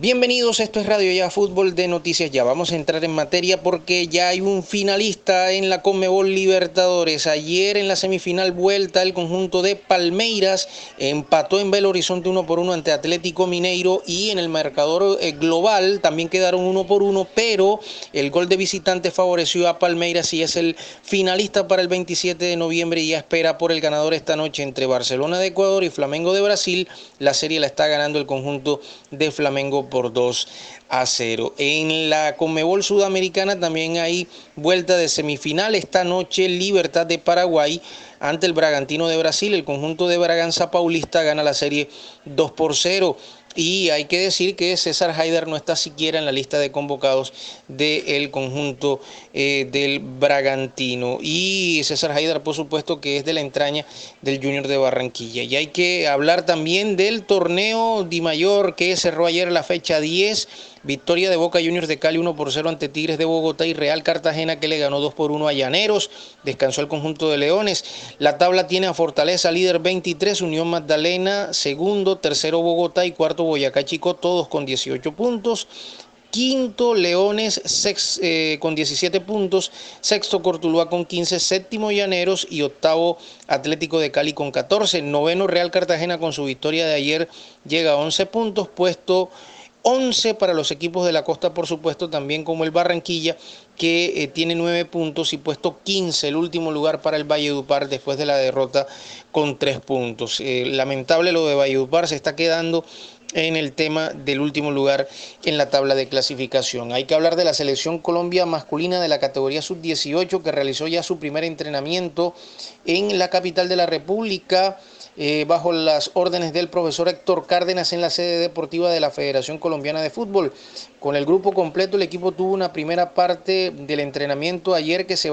Bienvenidos, esto es Radio Ya Fútbol de Noticias Ya. Vamos a entrar en materia porque ya hay un finalista en la Conmebol Libertadores. Ayer en la semifinal vuelta el conjunto de Palmeiras empató en Belo Horizonte uno por uno ante Atlético Mineiro y en el marcador eh, global también quedaron uno por uno, pero el gol de visitante favoreció a Palmeiras y es el finalista para el 27 de noviembre y ya espera por el ganador esta noche entre Barcelona de Ecuador y Flamengo de Brasil. La serie la está ganando el conjunto de Flamengo por 2 a 0. En la Conmebol Sudamericana también hay vuelta de semifinal. Esta noche Libertad de Paraguay ante el Bragantino de Brasil. El conjunto de Braganza Paulista gana la serie 2 por 0. Y hay que decir que César Haider no está siquiera en la lista de convocados del conjunto eh, del Bragantino. Y César Haider, por supuesto, que es de la entraña del Junior de Barranquilla. Y hay que hablar también del torneo Di Mayor que cerró ayer la fecha 10 Victoria de Boca Juniors de Cali 1 por 0 ante Tigres de Bogotá y Real Cartagena que le ganó 2 por 1 a Llaneros. Descansó el conjunto de Leones. La tabla tiene a Fortaleza líder 23, Unión Magdalena segundo, tercero Bogotá y cuarto Boyacá Chico, todos con 18 puntos. Quinto, Leones eh, con 17 puntos. Sexto, Cortuluá con 15. Séptimo, Llaneros. Y octavo, Atlético de Cali con 14. Noveno, Real Cartagena con su victoria de ayer llega a 11 puntos. Puesto 11 para los equipos de la costa, por supuesto, también como el Barranquilla, que eh, tiene 9 puntos y puesto 15, el último lugar para el Valledupar después de la derrota con 3 puntos. Eh, lamentable lo de Valledupar, se está quedando en el tema del último lugar en la tabla de clasificación. Hay que hablar de la selección Colombia masculina de la categoría sub-18 que realizó ya su primer entrenamiento en la capital de la República. Eh, bajo las órdenes del profesor Héctor Cárdenas en la sede deportiva de la Federación Colombiana de Fútbol. Con el grupo completo, el equipo tuvo una primera parte del entrenamiento ayer que se,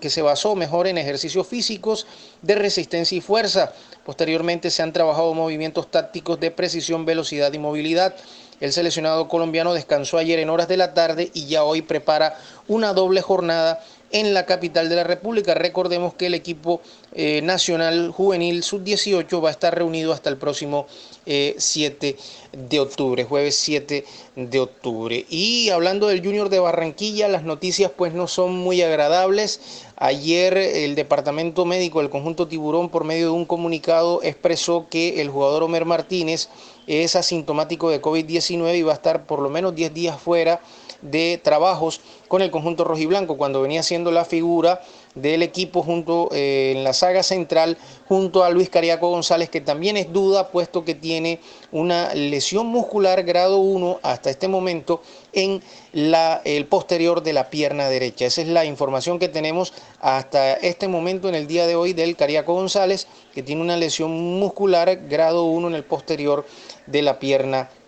que se basó mejor en ejercicios físicos de resistencia y fuerza. Posteriormente se han trabajado movimientos tácticos de precisión, velocidad y movilidad. El seleccionado colombiano descansó ayer en horas de la tarde y ya hoy prepara una doble jornada en la capital de la República. Recordemos que el equipo eh, nacional juvenil sub-18 va a estar reunido hasta el próximo 7 eh, de octubre, jueves 7 de octubre. Y hablando del Junior de Barranquilla, las noticias pues no son muy agradables. Ayer el departamento médico del conjunto Tiburón por medio de un comunicado expresó que el jugador Omer Martínez es asintomático de COVID-19 y va a estar por lo menos 10 días fuera de trabajos con el conjunto rojiblanco cuando venía siendo la figura del equipo junto eh, en la saga central junto a Luis Cariaco González que también es duda puesto que tiene una lesión muscular grado 1 hasta este momento en la, el posterior de la pierna derecha. Esa es la información que tenemos hasta este momento en el día de hoy del Cariaco González que tiene una lesión muscular grado 1 en el posterior de la pierna derecha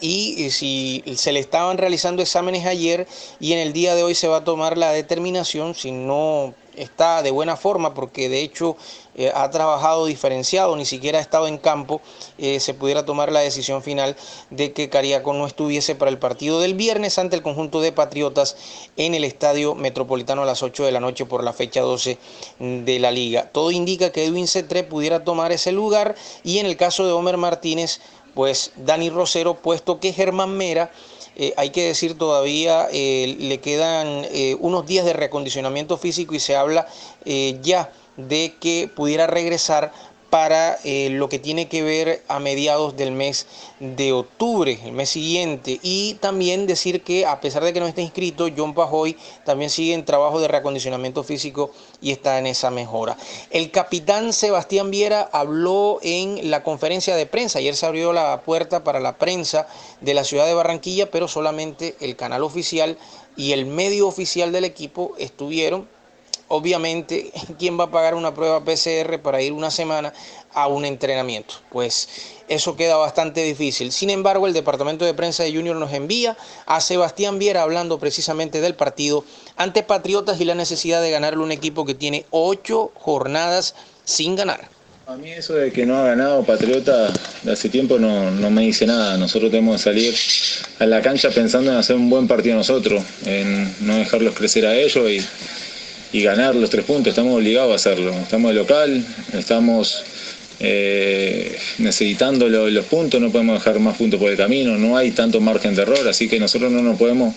y si se le estaban realizando exámenes ayer y en el día de hoy se va a tomar la determinación si no está de buena forma porque de hecho eh, ha trabajado diferenciado, ni siquiera ha estado en campo, eh, se pudiera tomar la decisión final de que Cariaco no estuviese para el partido del viernes ante el conjunto de Patriotas en el Estadio Metropolitano a las 8 de la noche por la fecha 12 de la liga. Todo indica que Edwin Cetré pudiera tomar ese lugar y en el caso de Homer Martínez pues Dani Rosero, puesto que Germán Mera, eh, hay que decir todavía, eh, le quedan eh, unos días de reacondicionamiento físico y se habla ya de que pudiera regresar para eh, lo que tiene que ver a mediados del mes de octubre, el mes siguiente. Y también decir que a pesar de que no esté inscrito, John Pajoy también sigue en trabajo de reacondicionamiento físico y está en esa mejora. El capitán Sebastián Viera habló en la conferencia de prensa. Ayer se abrió la puerta para la prensa de la ciudad de Barranquilla, pero solamente el canal oficial y el medio oficial del equipo estuvieron obviamente, ¿quién va a pagar una prueba PCR para ir una semana a un entrenamiento? Pues eso queda bastante difícil. Sin embargo, el departamento de prensa de Junior nos envía a Sebastián Viera hablando precisamente del partido ante Patriotas y la necesidad de ganarle un equipo que tiene ocho jornadas sin ganar. A mí eso de que no ha ganado Patriota de hace tiempo no, no, me dice nada. Nosotros tenemos que salir a la cancha pensando en hacer un buen partido nosotros, en no dejarlos crecer a ellos y y ganar los tres puntos, estamos obligados a hacerlo. Estamos de local, estamos eh, necesitando los puntos, no podemos dejar más puntos por el camino, no hay tanto margen de error, así que nosotros no nos podemos,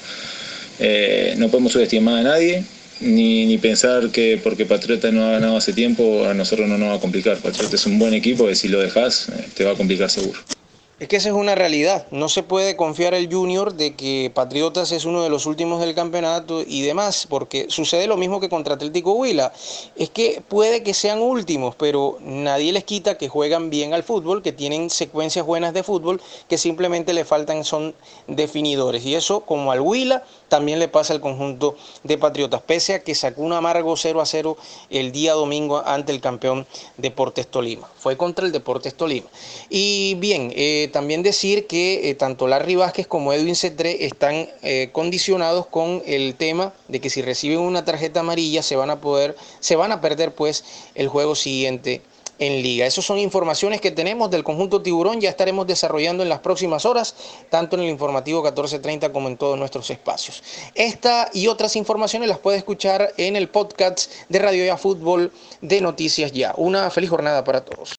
eh, no podemos subestimar a nadie. Ni, ni, pensar que porque Patriota no ha ganado hace tiempo, a nosotros no nos va a complicar. Patriota es un buen equipo que si lo dejas te va a complicar seguro. Es que esa es una realidad. No se puede confiar el Junior de que Patriotas es uno de los últimos del campeonato y demás, porque sucede lo mismo que contra Atlético Huila. Es que puede que sean últimos, pero nadie les quita que juegan bien al fútbol, que tienen secuencias buenas de fútbol, que simplemente le faltan son definidores. Y eso, como al Huila, también le pasa al conjunto de Patriotas, pese a que sacó un amargo 0 a 0 el día domingo ante el campeón Deportes Tolima. Fue contra el Deportes Tolima. Y bien, eh, también decir que eh, tanto Larry Vázquez como Edwin Cetré están eh, condicionados con el tema de que si reciben una tarjeta amarilla se van a poder, se van a perder pues el juego siguiente en liga. Esas son informaciones que tenemos del conjunto Tiburón, ya estaremos desarrollando en las próximas horas, tanto en el informativo 1430 como en todos nuestros espacios. Esta y otras informaciones las puede escuchar en el podcast de Radio Ya Fútbol de Noticias Ya. Una feliz jornada para todos.